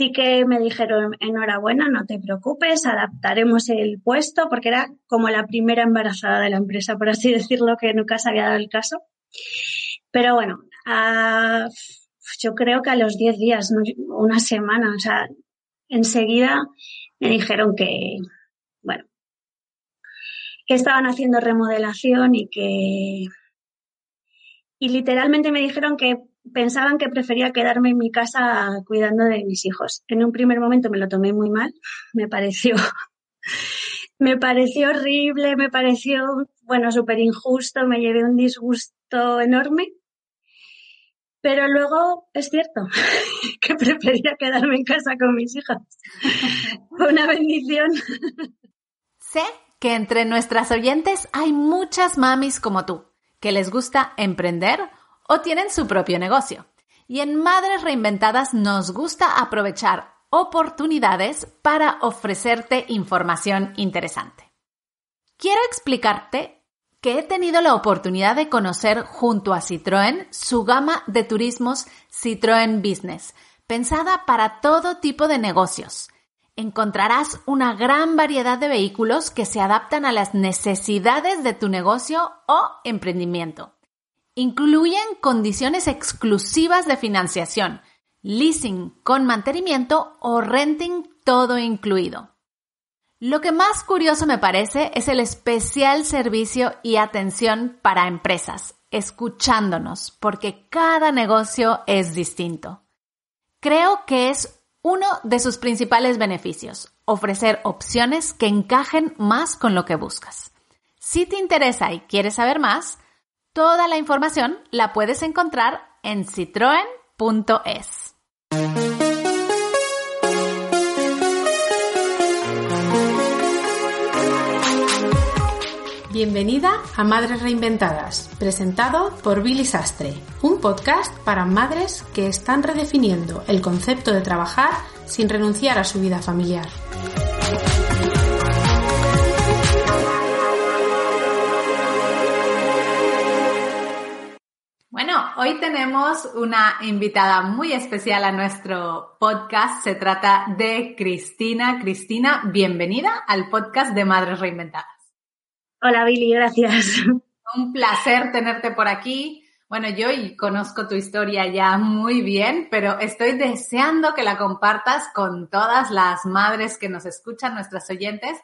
Sí que me dijeron, enhorabuena, no te preocupes, adaptaremos el puesto, porque era como la primera embarazada de la empresa, por así decirlo, que nunca se había dado el caso. Pero bueno, yo creo que a los 10 días, una semana, o sea, enseguida me dijeron que, bueno, que estaban haciendo remodelación y que... Y literalmente me dijeron que pensaban que prefería quedarme en mi casa cuidando de mis hijos. En un primer momento me lo tomé muy mal, me pareció, me pareció horrible, me pareció, bueno, súper injusto, me llevé un disgusto enorme. Pero luego es cierto que prefería quedarme en casa con mis hijos. Fue una bendición. Sé que entre nuestras oyentes hay muchas mamis como tú, que les gusta emprender o tienen su propio negocio. Y en Madres Reinventadas nos gusta aprovechar oportunidades para ofrecerte información interesante. Quiero explicarte que he tenido la oportunidad de conocer junto a Citroën su gama de turismos Citroën Business, pensada para todo tipo de negocios. Encontrarás una gran variedad de vehículos que se adaptan a las necesidades de tu negocio o emprendimiento. Incluyen condiciones exclusivas de financiación, leasing con mantenimiento o renting todo incluido. Lo que más curioso me parece es el especial servicio y atención para empresas, escuchándonos, porque cada negocio es distinto. Creo que es uno de sus principales beneficios, ofrecer opciones que encajen más con lo que buscas. Si te interesa y quieres saber más, Toda la información la puedes encontrar en citroen.es. Bienvenida a Madres Reinventadas, presentado por Billy Sastre, un podcast para madres que están redefiniendo el concepto de trabajar sin renunciar a su vida familiar. Hoy tenemos una invitada muy especial a nuestro podcast. Se trata de Cristina. Cristina, bienvenida al podcast de Madres Reinventadas. Hola Billy, gracias. Un placer tenerte por aquí. Bueno, yo conozco tu historia ya muy bien, pero estoy deseando que la compartas con todas las madres que nos escuchan, nuestras oyentes,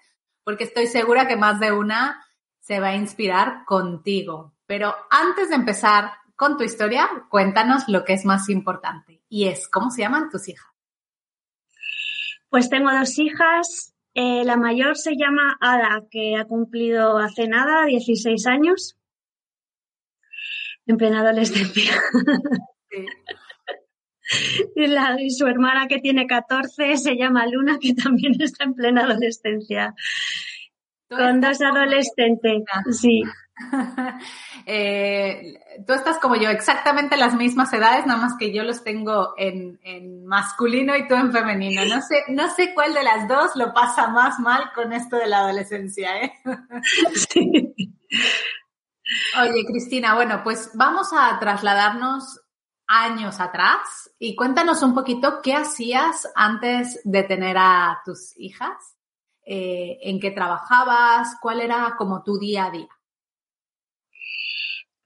porque estoy segura que más de una se va a inspirar contigo. Pero antes de empezar, con tu historia, cuéntanos lo que es más importante y es cómo se llaman tus hijas. Pues tengo dos hijas. Eh, la mayor se llama Ada, que ha cumplido hace nada 16 años, en plena adolescencia. Y, la, y, su hermana que tiene 14 se llama Luna, que también está en plena adolescencia. Con dos adolescentes, sí. Eh, tú estás como yo, exactamente las mismas edades, nada más que yo los tengo en, masculino y tú en femenino. No sé, no sé cuál de las dos lo pasa más mal con esto de la adolescencia, ¿eh? Oye, Cristina, bueno, pues vamos a trasladarnos años atrás y cuéntanos un poquito qué hacías antes de tener a tus hijas, eh, en qué trabajabas, cuál era como tu día a día.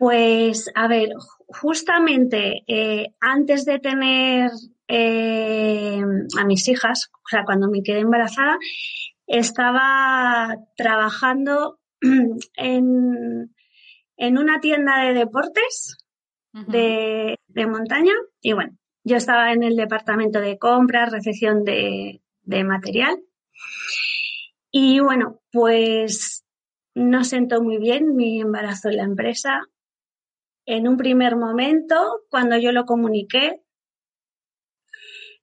Pues, a ver, justamente eh, antes de tener eh, a mis hijas, o sea, cuando me quedé embarazada, estaba trabajando en, en una tienda de deportes de, de, montaña y bueno, yo estaba en el departamento de compras, recepción de, de material. Y bueno, pues no sentó muy bien mi embarazo en la empresa en un primer momento, cuando yo lo comuniqué,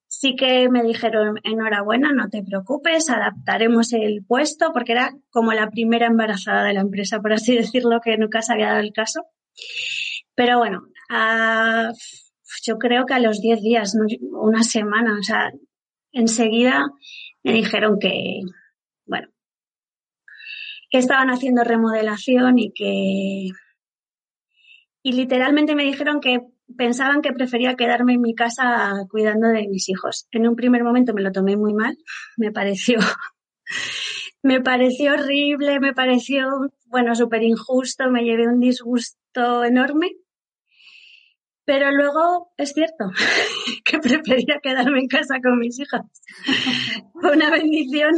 sí que me dijeron, enhorabuena, no te preocupes, adaptaremos el puesto, porque era como la primera embarazada de la empresa, por así decirlo, que nunca se había dado el caso. Pero bueno, yo creo que a los 10 días, una semana, o sea, enseguida me dijeron que, bueno, que estaban haciendo remodelación y que... Y literalmente me dijeron que pensaban que prefería quedarme en mi casa cuidando de mis hijos. En un primer momento me lo tomé muy mal, me pareció, me pareció horrible, me pareció, bueno, súper injusto, me llevé un disgusto enorme. Pero luego es cierto que prefería quedarme en casa con mis hijas. Fue una bendición.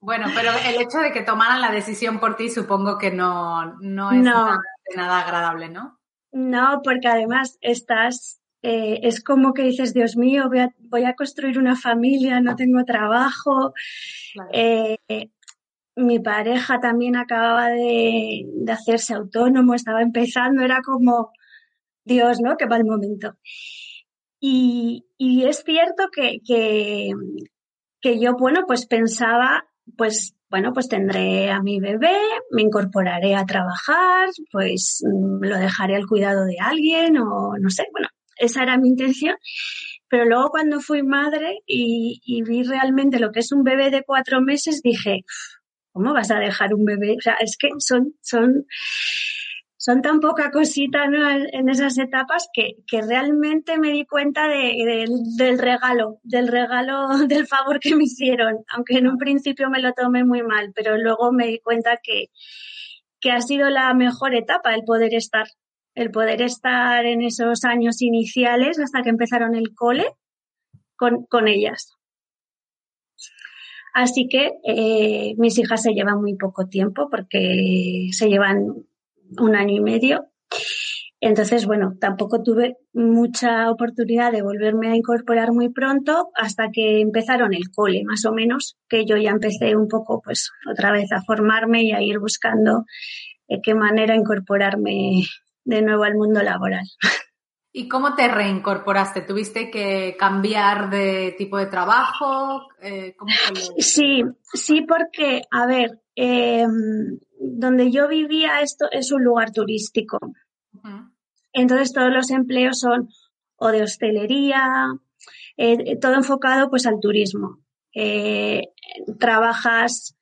Bueno, pero el hecho de que tomaran la decisión por ti supongo que no, no es nada agradable, ¿no? No, porque además estás, eh, es como que dices, Dios mío, voy a, voy a construir una familia, no tengo trabajo. Eh, mi pareja también acababa de, hacerse autónomo, estaba empezando, era como, Dios, ¿no? Que va el momento. Y, y es cierto que, que, que yo, bueno, pues pensaba, pues bueno, pues tendré a mi bebé, me incorporaré a trabajar, pues mm, lo dejaré al cuidado de alguien o no sé, bueno, esa era mi intención. Pero luego cuando fui madre y, vi realmente lo que es un bebé de cuatro meses, dije, ¿cómo vas a dejar un bebé? O sea, es que son, son, son tan poca cosita en esas etapas que, que, realmente me di cuenta de, del regalo, del regalo, del favor que me hicieron, aunque en un principio me lo tomé muy mal, pero luego me di cuenta que, que ha sido la mejor etapa el poder estar, el poder estar en esos años iniciales hasta que empezaron el cole con, con ellas. Así que eh, mis hijas se llevan muy poco tiempo porque se llevan un año y medio. Entonces, bueno, tampoco tuve mucha oportunidad de volverme a incorporar muy pronto hasta que empezaron el cole, más o menos, que yo ya empecé un poco, pues, otra vez a formarme y a ir buscando de qué manera incorporarme de nuevo al mundo laboral. ¿Y cómo te reincorporaste? ¿Tuviste que cambiar de tipo de trabajo? Eh, sí, sí, porque, a ver, eh, donde yo vivía esto es un lugar turístico. Entonces todos los empleos son o de hostelería, eh, todo enfocado pues al turismo. Eh, trabajas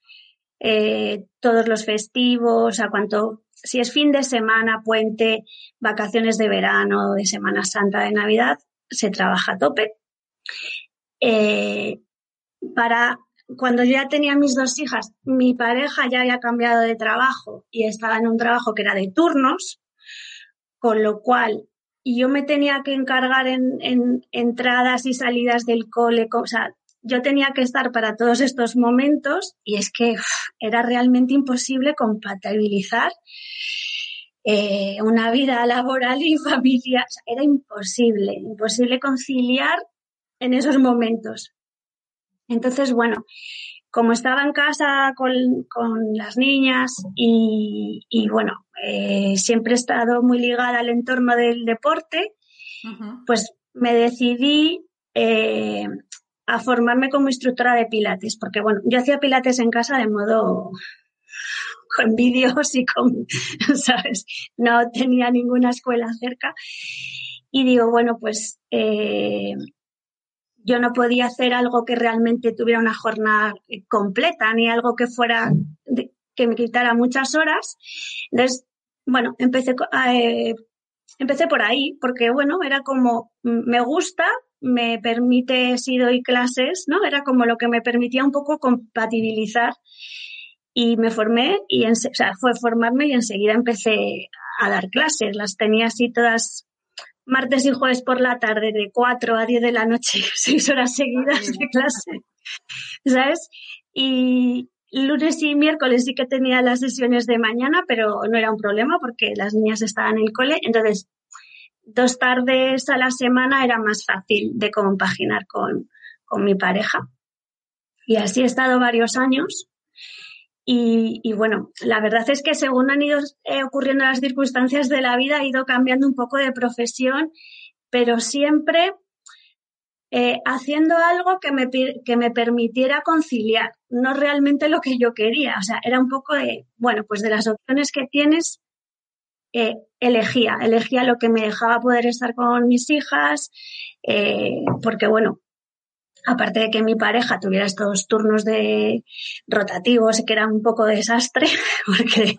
eh, todos los festivos, a cuanto, si es fin de semana, puente, vacaciones de verano, de Semana Santa, de Navidad, se trabaja a tope. para cuando ya tenía mis dos hijas, mi pareja ya había cambiado de trabajo y estaba en un trabajo que era de turnos, con lo cual yo me tenía que encargar en, entradas y salidas del cole, o sea, yo tenía que estar para todos estos momentos y es que era realmente imposible compatibilizar eh, una vida laboral y familiar. era imposible, imposible conciliar en esos momentos. Entonces, bueno, como estaba en casa con, las niñas y, bueno, eh, siempre he estado muy ligada al entorno del deporte, pues me decidí eh, a formarme como instructora de pilates, porque bueno, yo hacía pilates en casa de modo con vídeos y con, ¿sabes? No tenía ninguna escuela cerca. Y digo, bueno, pues eh, yo no podía hacer algo que realmente tuviera una jornada completa, ni algo que fuera, que me quitara muchas horas. Entonces, bueno, empecé, eh, empecé por ahí, porque bueno, era como, me gusta, me permite, si doy clases, ¿no? Era como lo que me permitía un poco compatibilizar. Y me formé, y o sea, fue formarme y enseguida empecé a dar clases. Las tenía así todas martes y jueves por la tarde de 4 a 10 de la noche, seis horas seguidas de clase, ¿sabes? Y lunes y miércoles sí que tenía las sesiones de mañana, pero no era un problema porque las niñas estaban en el cole, entonces dos tardes a la semana era más fácil de compaginar con, con mi pareja. Y así he estado varios años y, bueno, la verdad es que según han ido eh, ocurriendo las circunstancias de la vida, he ido cambiando un poco de profesión, pero siempre eh, haciendo algo que me, que me permitiera conciliar, no realmente lo que yo quería. O sea, era un poco de, bueno, pues de las opciones que tienes, eh, elegía, elegía lo que me dejaba poder estar con mis hijas, porque bueno, aparte de que mi pareja tuviera estos turnos de rotativos que eran un poco desastre, porque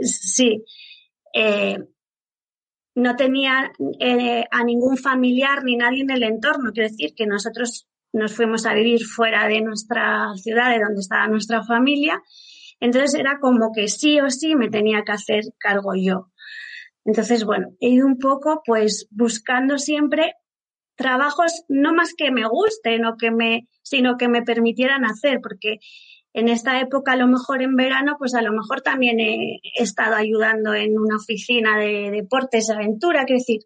sí, eh, no tenía eh, a ningún familiar ni nadie en el entorno. Quiero decir que nosotros nos fuimos a vivir fuera de nuestra ciudad, de donde estaba nuestra familia. Entonces era como que sí o sí me tenía que hacer cargo yo. Entonces, bueno, he ido un poco pues buscando siempre trabajos no más que me gusten o que me, sino que me permitieran hacer, porque en esta época, a lo mejor en verano, pues a lo mejor también he, estado ayudando en una oficina de deportes, de aventura, que decir,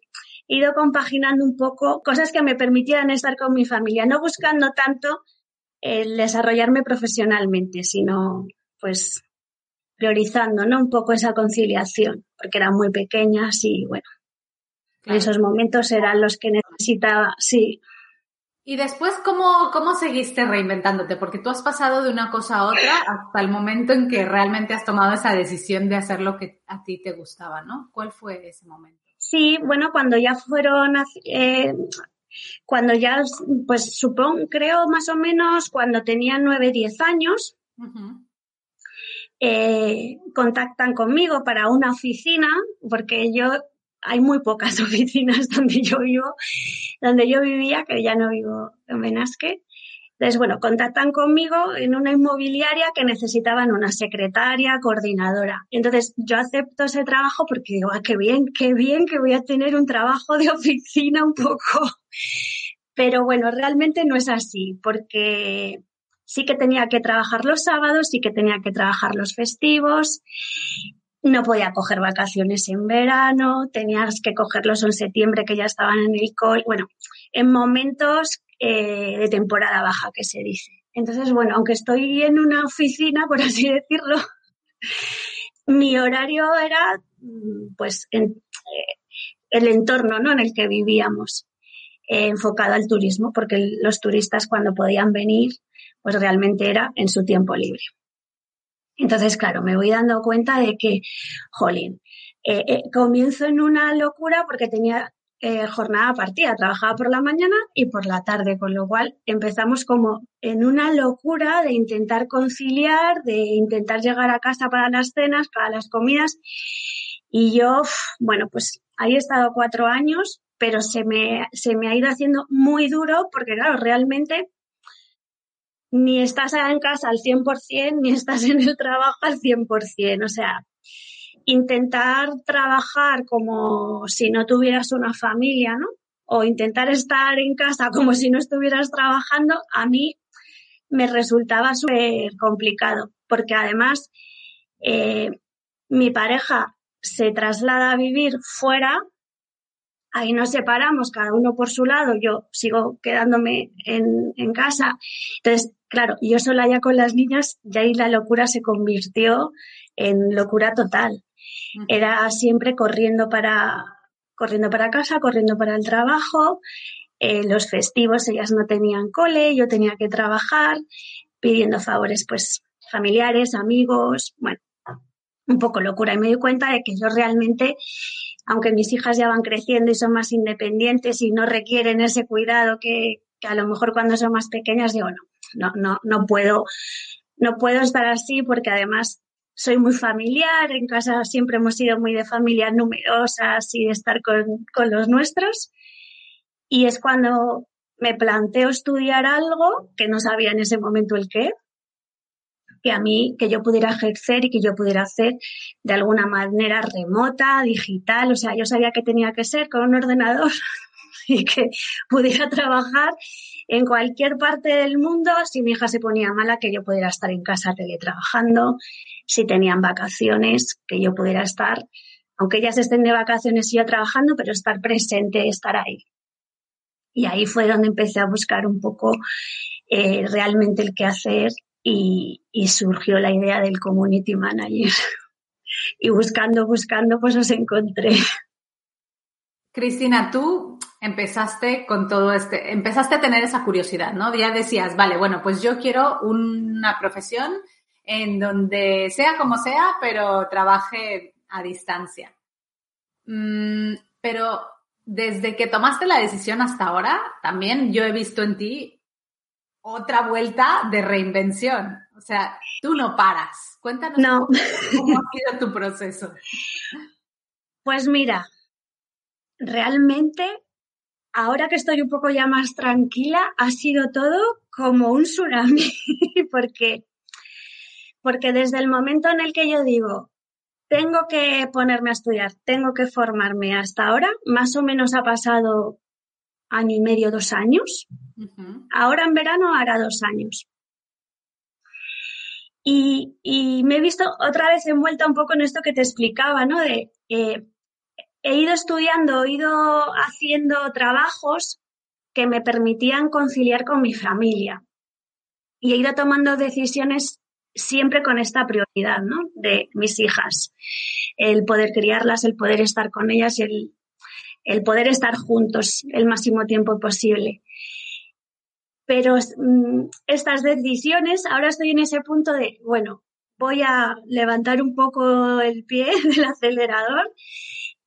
he ido compaginando un poco cosas que me permitieran estar con mi familia, no buscando tanto el desarrollarme profesionalmente, sino pues priorizando, ¿no? Un poco esa conciliación, porque eran muy pequeñas y bueno, en esos momentos eran los que necesitaba, sí. Y después, ¿cómo, ¿cómo seguiste reinventándote? Porque tú has pasado de una cosa a otra hasta el momento en que realmente has tomado esa decisión de hacer lo que a ti te gustaba, ¿no? ¿Cuál fue ese momento? Sí, bueno, cuando ya fueron, eh, cuando ya, pues supongo, creo más o menos cuando tenía nueve, diez años, eh, contactan conmigo para una oficina, porque yo hay muy pocas oficinas donde yo vivo, donde yo vivía, que ya no vivo en Benasque. Entonces, bueno, contactan conmigo en una inmobiliaria que necesitaban una secretaria, coordinadora. Entonces, yo acepto ese trabajo porque digo, ah, qué bien, qué bien que voy a tener un trabajo de oficina un poco. Pero bueno, realmente no es así, porque sí que tenía que trabajar los sábados, sí que tenía que trabajar los festivos no podía coger vacaciones en verano, tenías que cogerlos en septiembre que ya estaban en el col, bueno, en momentos eh, de temporada baja que se dice. Entonces, bueno, aunque estoy en una oficina, por así decirlo, mi horario era pues en, eh, el entorno ¿no? en el que vivíamos, eh, enfocado al turismo, porque los turistas cuando podían venir, pues realmente era en su tiempo libre. Entonces, claro, me voy dando cuenta de que, jolín, eh, eh, comienzo en una locura porque tenía eh, jornada partida, trabajaba por la mañana y por la tarde, con lo cual empezamos como en una locura de intentar conciliar, de intentar llegar a casa para las cenas, para las comidas. Y yo, bueno, pues ahí he estado cuatro años, pero se me, se me ha ido haciendo muy duro porque, claro, realmente ni estás en casa al 100%, ni estás en el trabajo al 100%. O sea, intentar trabajar como si no tuvieras una familia, ¿no? O intentar estar en casa como si no estuvieras trabajando, a mí me resultaba súper complicado, porque además eh, mi pareja se traslada a vivir fuera, ahí nos separamos, cada uno por su lado, yo sigo quedándome en, en casa. Entonces, Claro, yo sola ya con las niñas, ya ahí la locura se convirtió en locura total. Era siempre corriendo para, corriendo para casa, corriendo para el trabajo. Eh, los festivos ellas no tenían cole, yo tenía que trabajar, pidiendo favores pues familiares, amigos, bueno, un poco locura. Y me di cuenta de que yo realmente, aunque mis hijas ya van creciendo y son más independientes y no requieren ese cuidado que, a lo mejor cuando son más pequeñas digo, no, no, no, no puedo, no puedo estar así porque además soy muy familiar, en casa siempre hemos sido muy de familias numerosas y de estar con, con los nuestros. Y es cuando me planteo estudiar algo que no sabía en ese momento el qué, que a mí, que yo pudiera ejercer y que yo pudiera hacer de alguna manera remota, digital, o sea, yo sabía que tenía que ser con un ordenador y que pudiera trabajar en cualquier parte del mundo, si mi hija se ponía mala, que yo pudiera estar en casa teletrabajando, si tenían vacaciones, que yo pudiera estar, aunque ellas estén de vacaciones y yo trabajando, pero estar presente, estar ahí. Y ahí fue donde empecé a buscar un poco eh, realmente el qué hacer y, surgió la idea del community manager. y buscando, buscando, pues os encontré. Cristina, tú empezaste con todo este, empezaste a tener esa curiosidad, ¿no? Ya decías, vale, bueno, pues yo quiero una profesión en donde sea como sea, pero trabaje a distancia. Mm, pero desde que tomaste la decisión hasta ahora, también yo he visto en ti otra vuelta de reinvención. O sea, tú no paras. Cuéntanos cómo ha sido tu proceso. Pues mira, realmente ahora que estoy un poco ya más tranquila, ha sido todo como un tsunami, porque, porque desde el momento en el que yo digo, tengo que ponerme a estudiar, tengo que formarme hasta ahora, más o menos ha pasado año y medio, dos años. Ahora en verano hará dos años. Y, me he visto otra vez envuelta un poco en esto que te explicaba, ¿no? De, eh, he ido estudiando, he ido haciendo trabajos que me permitían conciliar con mi familia. Y he ido tomando decisiones siempre con esta prioridad, ¿no? De mis hijas. El poder criarlas, el poder estar con ellas y el, el poder estar juntos el máximo tiempo posible. Pero mm, estas decisiones, ahora estoy en ese punto de, bueno, voy a levantar un poco el pie del acelerador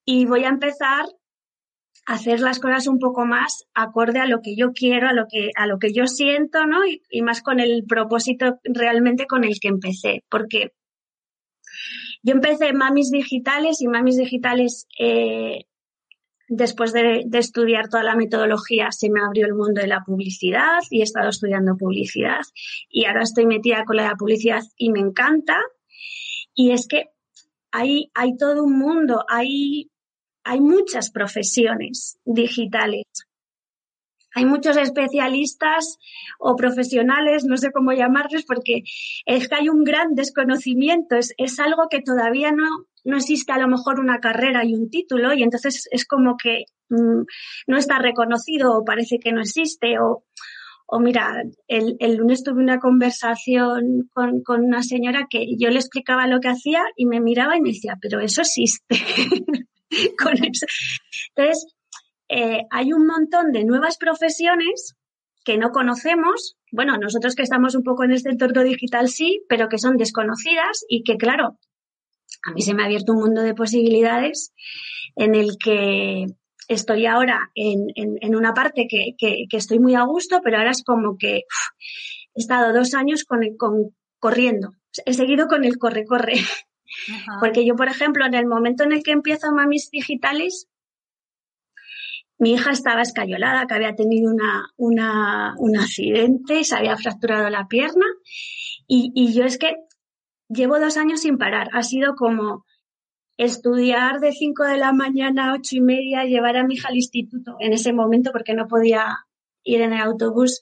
y voy a empezar a hacer las cosas un poco más acorde a lo que yo quiero, a lo que, a lo que yo siento, ¿no? Y, más con el propósito realmente con el que empecé, porque yo empecé Mamis Digitales y Mamis Digitales, eh, después de, estudiar toda la metodología, se me abrió el mundo de la publicidad y he estado estudiando publicidad y ahora estoy metida con la publicidad y me encanta. Y es que hay, hay todo un mundo, hay hay muchas profesiones digitales. Hay muchos especialistas o profesionales, no sé cómo llamarlos, porque es que hay un gran desconocimiento, es, algo que todavía no, no existe a lo mejor una carrera y un título y entonces es como que mm, no está reconocido o parece que no existe. O, o mira, el, el, lunes tuve una conversación con, con, una señora que yo le explicaba lo que hacía y me miraba y me decía, pero eso existe. Entonces, eh, hay un montón de nuevas profesiones que no conocemos. Bueno, nosotros que estamos un poco en este entorno digital sí, pero que son desconocidas y que, claro, a mí se me ha abierto un mundo de posibilidades en el que estoy ahora en, en, una parte que, que, estoy muy a gusto, pero ahora es como que he estado dos años con, con corriendo. He seguido con el corre-corre. Porque yo, por ejemplo, en el momento en el que empiezo Mamis Digitales, mi hija estaba escayolada, que había tenido una, un accidente, se había fracturado la pierna. Y, yo es que llevo dos años sin parar. Ha sido como estudiar de 5 de la mañana a ocho y media, llevar a mi hija al instituto en ese momento porque no podía ir en el autobús,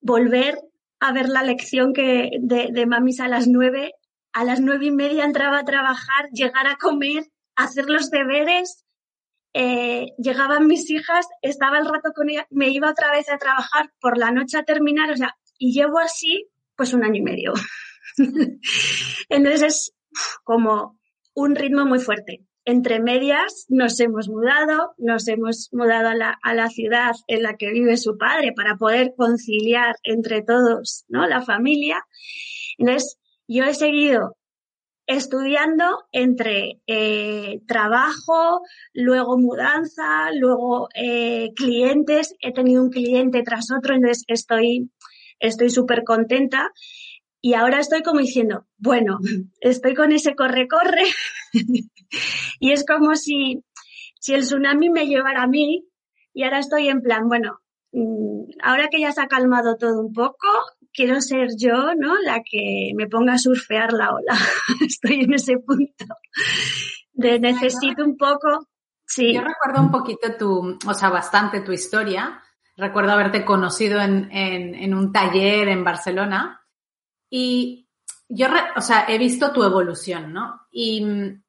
volver a ver la lección que de, de mamis a las nueve a las nueve y media entraba a trabajar, llegar a comer, hacer los deberes, eh, llegaban mis hijas, estaba el rato con ella, me iba otra vez a trabajar por la noche a terminar, o sea, y llevo así pues un año y medio. Entonces es como un ritmo muy fuerte. Entre medias nos hemos mudado, nos hemos mudado a la, a la ciudad en la que vive su padre para poder conciliar entre todos, ¿no? La familia. Entonces, yo he seguido estudiando entre eh, trabajo, luego mudanza, luego eh, clientes. He tenido un cliente tras otro, entonces estoy estoy súper contenta. Y ahora estoy como diciendo, bueno, estoy con ese corre-corre y es como si, si el tsunami me llevara a mí y ahora estoy en plan, bueno, mm, ahora que ya se ha calmado todo un poco, quiero ser yo, ¿no? La que me ponga a surfear la ola. Estoy en ese punto de necesito un poco. Sí. Yo recuerdo un poquito tu, o sea, bastante tu historia. Recuerdo haberte conocido en, en, un taller en Barcelona y yo, o sea, he visto tu evolución, ¿no? Y mm,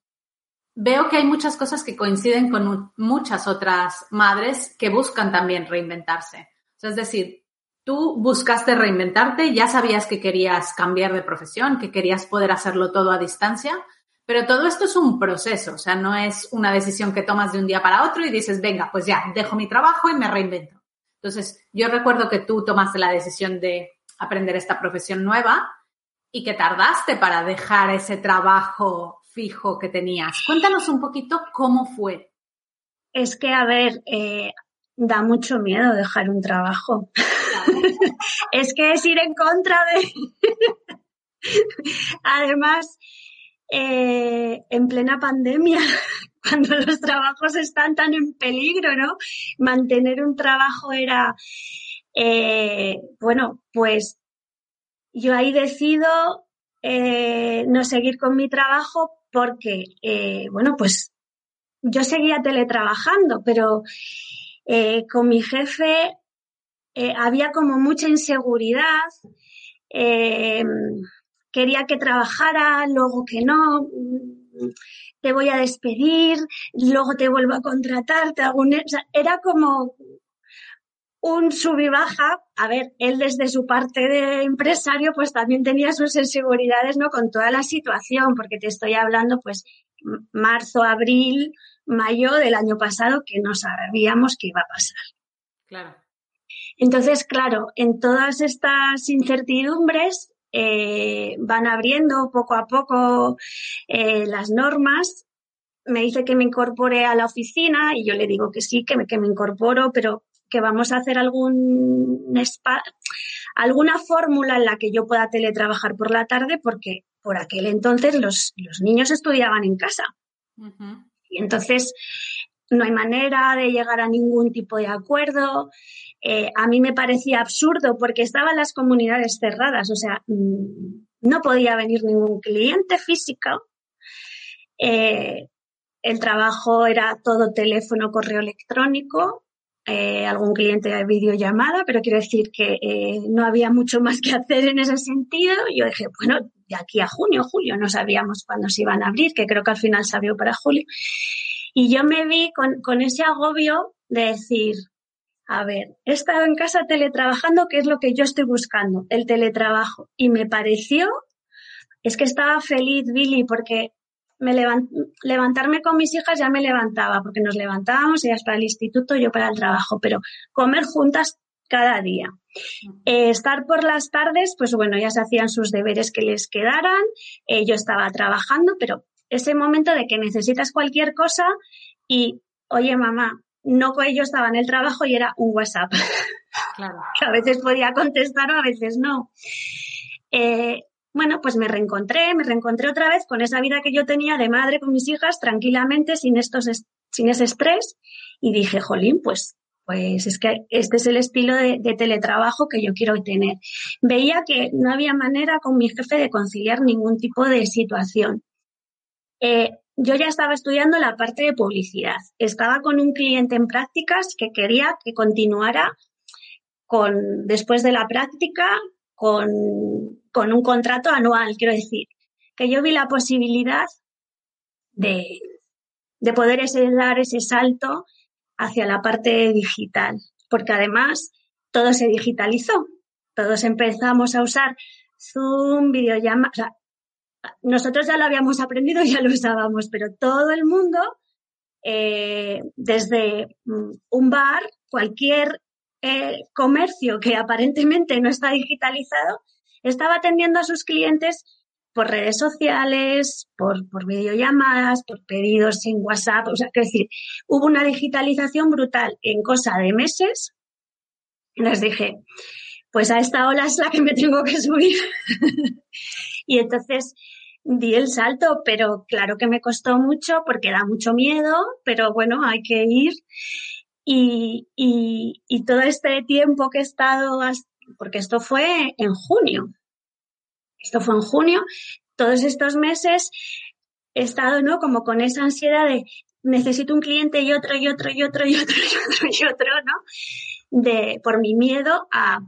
veo que hay muchas cosas que coinciden con muchas otras madres que buscan también reinventarse. O sea, es decir, Tú buscaste reinventarte, ya sabías que querías cambiar de profesión, que querías poder hacerlo todo a distancia, Pero todo esto es un proceso, o sea, no es una decisión que tomas de un día para otro y dices, venga, pues ya, dejo mi trabajo y me reinvento. Entonces, yo recuerdo que tú tomaste la decisión de aprender esta profesión nueva y que tardaste para dejar ese trabajo fijo que tenías. Cuéntanos un poquito cómo fue. Es que, a ver, eh, da mucho miedo dejar un trabajo. es que es ir en contra de... Además, eh, en plena pandemia, cuando los trabajos están tan en peligro, ¿no? Mantener un trabajo era, eh, bueno, pues yo ahí decido eh, no seguir con mi trabajo porque, bueno, pues yo seguía teletrabajando, pero con mi jefe había como mucha inseguridad quería que trabajara, luego que no, te voy a despedir, luego te vuelvo a contratar, te hago era como un sub y baja. A ver, él desde su parte de empresario pues también tenía sus inseguridades, ¿no? Con toda la situación, porque te estoy hablando pues marzo, abril, mayo del año pasado que no sabíamos qué iba a pasar. Claro. Entonces, claro, en todas estas incertidumbres, eh, van abriendo poco a poco eh, las normas. Me dice que me incorpore a la oficina y yo le digo que sí, que me, que me incorporo, pero que vamos a hacer algún alguna fórmula en la que yo pueda teletrabajar por la tarde porque por aquel entonces los, los niños estudiaban en casa. Entonces no hay manera de llegar a ningún tipo de acuerdo. Eh, a mí me parecía absurdo porque estaban las comunidades cerradas, o sea, mm, no podía venir ningún cliente físico. Eh, el trabajo era todo teléfono, correo electrónico, eh, algún cliente de videollamada, pero quiero decir que no había mucho más que hacer en ese sentido. Yo dije, bueno, de aquí a junio, julio, no sabíamos cuándo se iban a abrir, que creo que al final se abrió para julio. Y yo me vi con, con ese agobio de decir, a ver, he estado en casa teletrabajando, que es lo que yo estoy buscando, el teletrabajo. Y me pareció, es que estaba feliz, Billy, porque me levantarme con mis hijas ya me levantaba, porque nos levantábamos, ellas para el instituto, yo para el trabajo, pero comer juntas cada día. Eh, estar por las tardes, pues bueno, ya se hacían sus deberes que les quedaran, eh, yo estaba trabajando, pero ese momento de que necesitas cualquier cosa y, oye mamá, no yo estaba en el trabajo y era un WhatsApp. Claro. que a veces podía contestar o a veces no. Eh, bueno, pues me reencontré, me reencontré otra vez con esa vida que yo tenía de madre con mis hijas, tranquilamente, sin, estos, sin ese estrés, y dije, jolín, pues, pues es que este es el estilo de, teletrabajo que yo quiero tener. Veía que no había manera con mi jefe de conciliar ningún tipo de situación. Eh, yo ya estaba estudiando la parte de publicidad. Estaba con un cliente en prácticas que quería que continuara con, después de la práctica, con, un contrato anual, quiero decir, que yo vi la posibilidad de, de poder dar ese salto hacia la parte digital, porque además todo se digitalizó. Todos empezamos a usar Zoom, videollamadas, nosotros ya lo habíamos aprendido, ya lo usábamos, pero todo el mundo, eh, desde mm, un bar, cualquier eh, comercio que aparentemente no está digitalizado, estaba atendiendo a sus clientes por redes sociales, por, por videollamadas, por pedidos en WhatsApp. O sea, es decir, hubo una digitalización brutal en cosa de meses. Les dije, pues a esta ola es la que me tengo que subir. y entonces di el salto, pero claro que me costó mucho porque da mucho miedo, pero bueno, hay que ir. Y, y, todo este tiempo que he estado, porque esto fue en junio, esto fue en junio, todos estos meses he estado, ¿no? Como con esa ansiedad de necesito un cliente y otro y otro y otro y otro y otro y otro, ¿no? De, por mi miedo a,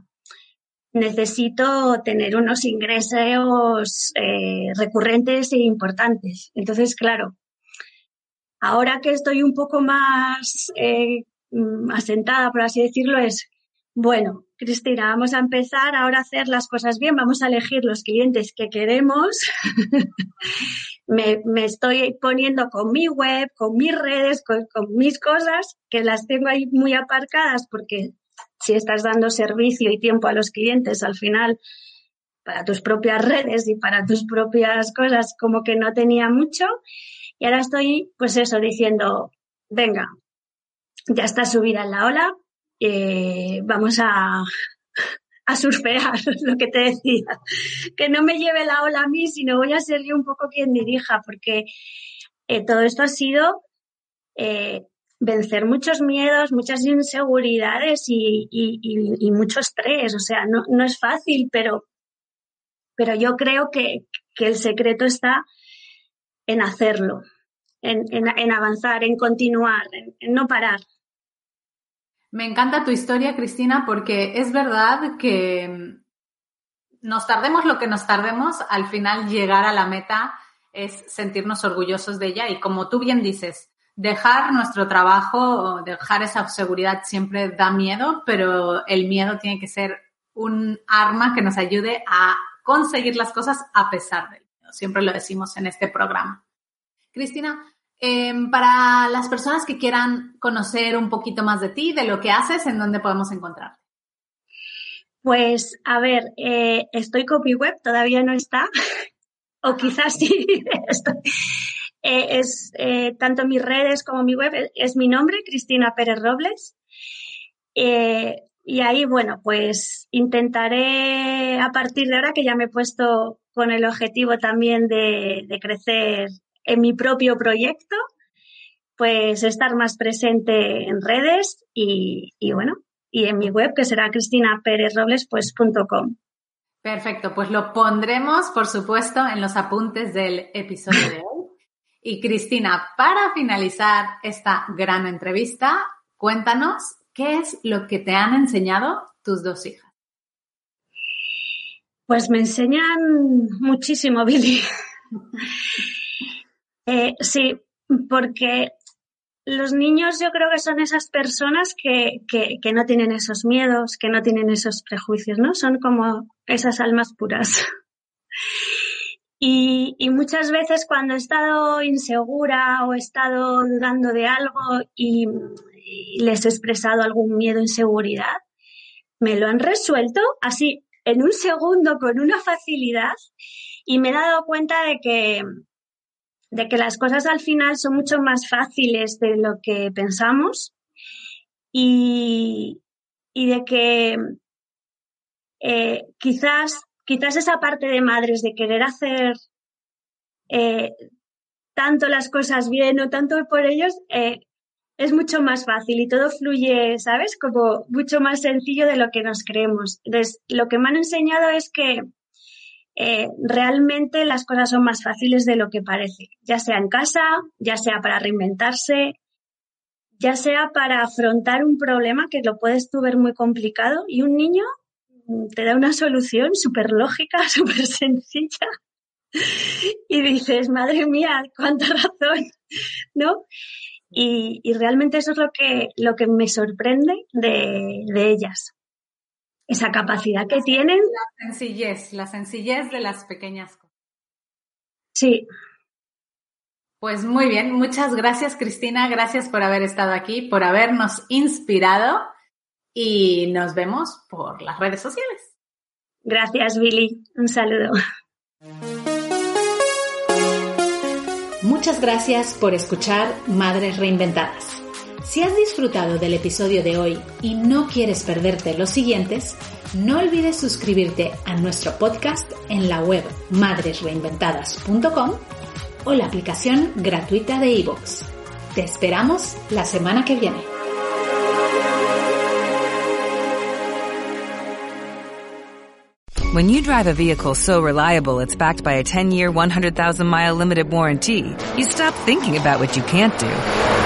necesito tener unos ingresos eh, recurrentes e importantes. Entonces, claro, ahora que estoy un poco más eh, asentada, por así decirlo, es, bueno, Cristina, vamos a empezar ahora a hacer las cosas bien, vamos a elegir los clientes que queremos. me, estoy poniendo con mi web, con mis redes, con, mis cosas, que las tengo ahí muy aparcadas porque si estás dando servicio y tiempo a los clientes, al final, para tus propias redes y para tus propias cosas, como que no tenía mucho. Y ahora estoy, pues eso, diciendo, venga, ya está subida en la ola, eh, vamos a, a surfear, lo que te decía. Que no me lleve la ola a mí, sino voy a ser yo un poco quien dirija, porque eh, todo esto ha sido eh, vencer muchos miedos, muchas inseguridades y, y, mucho estrés. O sea, no, no, es fácil, pero, pero yo creo que, que el secreto está en hacerlo, en, en, avanzar, en continuar, en no parar. Me encanta tu historia, Cristina, porque es verdad que nos tardemos lo que nos tardemos, al final llegar a la meta es sentirnos orgullosos de ella y como tú bien dices, dejar nuestro trabajo, dejar esa seguridad siempre da miedo, pero el miedo tiene que ser un arma que nos ayude a conseguir las cosas a pesar del miedo. Siempre lo decimos en este programa. Cristina, Em, para las personas que quieran conocer un poquito más de ti, de lo que haces, ¿en dónde podemos encontrarte? Pues, a ver, eh, estoy copy web, todavía no está, o quizás sí, eh, es eh, tanto mis redes como mi web, es, mi nombre, Cristina Pérez Robles. y ahí, bueno, pues intentaré a partir de ahora que ya me he puesto con el objetivo también de, de crecer en mi propio proyecto, pues estar más presente en redes y, bueno, y en mi web que será cristinaperezrobles.com. Perfecto, pues lo pondremos, por supuesto, en los apuntes del episodio de hoy. Y Cristina, para finalizar esta gran entrevista, cuéntanos qué es lo que te han enseñado tus dos hijas. Pues me enseñan muchísimo, Billy. Eh, sí, porque los niños yo creo que son esas personas que, que, no tienen esos miedos, que no tienen esos prejuicios, ¿no? Son como esas almas puras. Y, muchas veces cuando he estado insegura o he estado dudando de algo y, y, les he expresado algún miedo, inseguridad, me lo han resuelto así en un segundo con una facilidad y me he dado cuenta de que, de que las cosas al final son mucho más fáciles de lo que pensamos y, de que eh, quizás, quizás esa parte de madres de querer hacer eh, tanto las cosas bien o tanto por ellos eh, es mucho más fácil y todo fluye, ¿sabes? Como mucho más sencillo de lo que nos creemos. Entonces, lo que me han enseñado es que eh, realmente las cosas son más fáciles de lo que parece, ya sea en casa, ya sea para reinventarse, ya sea para afrontar un problema que lo puedes tú ver muy complicado y un niño te da una solución súper lógica, súper sencilla y dices, madre mía, cuánta razón, ¿no? Y, realmente eso es lo que, lo que me sorprende de ellas esa capacidad que tienen. La sencillez, la sencillez de las pequeñas cosas. Sí. Pues muy bien, muchas gracias Cristina, gracias por haber estado aquí, por habernos inspirado y nos vemos por las redes sociales. Gracias Billy, un saludo. Muchas gracias por escuchar Madres Reinventadas. Si has disfrutado del episodio de hoy y no quieres perderte los siguientes, no olvides suscribirte a nuestro podcast en la web madresreinventadas.com o la aplicación gratuita de iVoox. Te esperamos la semana que viene. When you drive a vehicle so reliable it's backed by a 10-year, 100,000-mile limited warranty, you stop thinking about what you can't do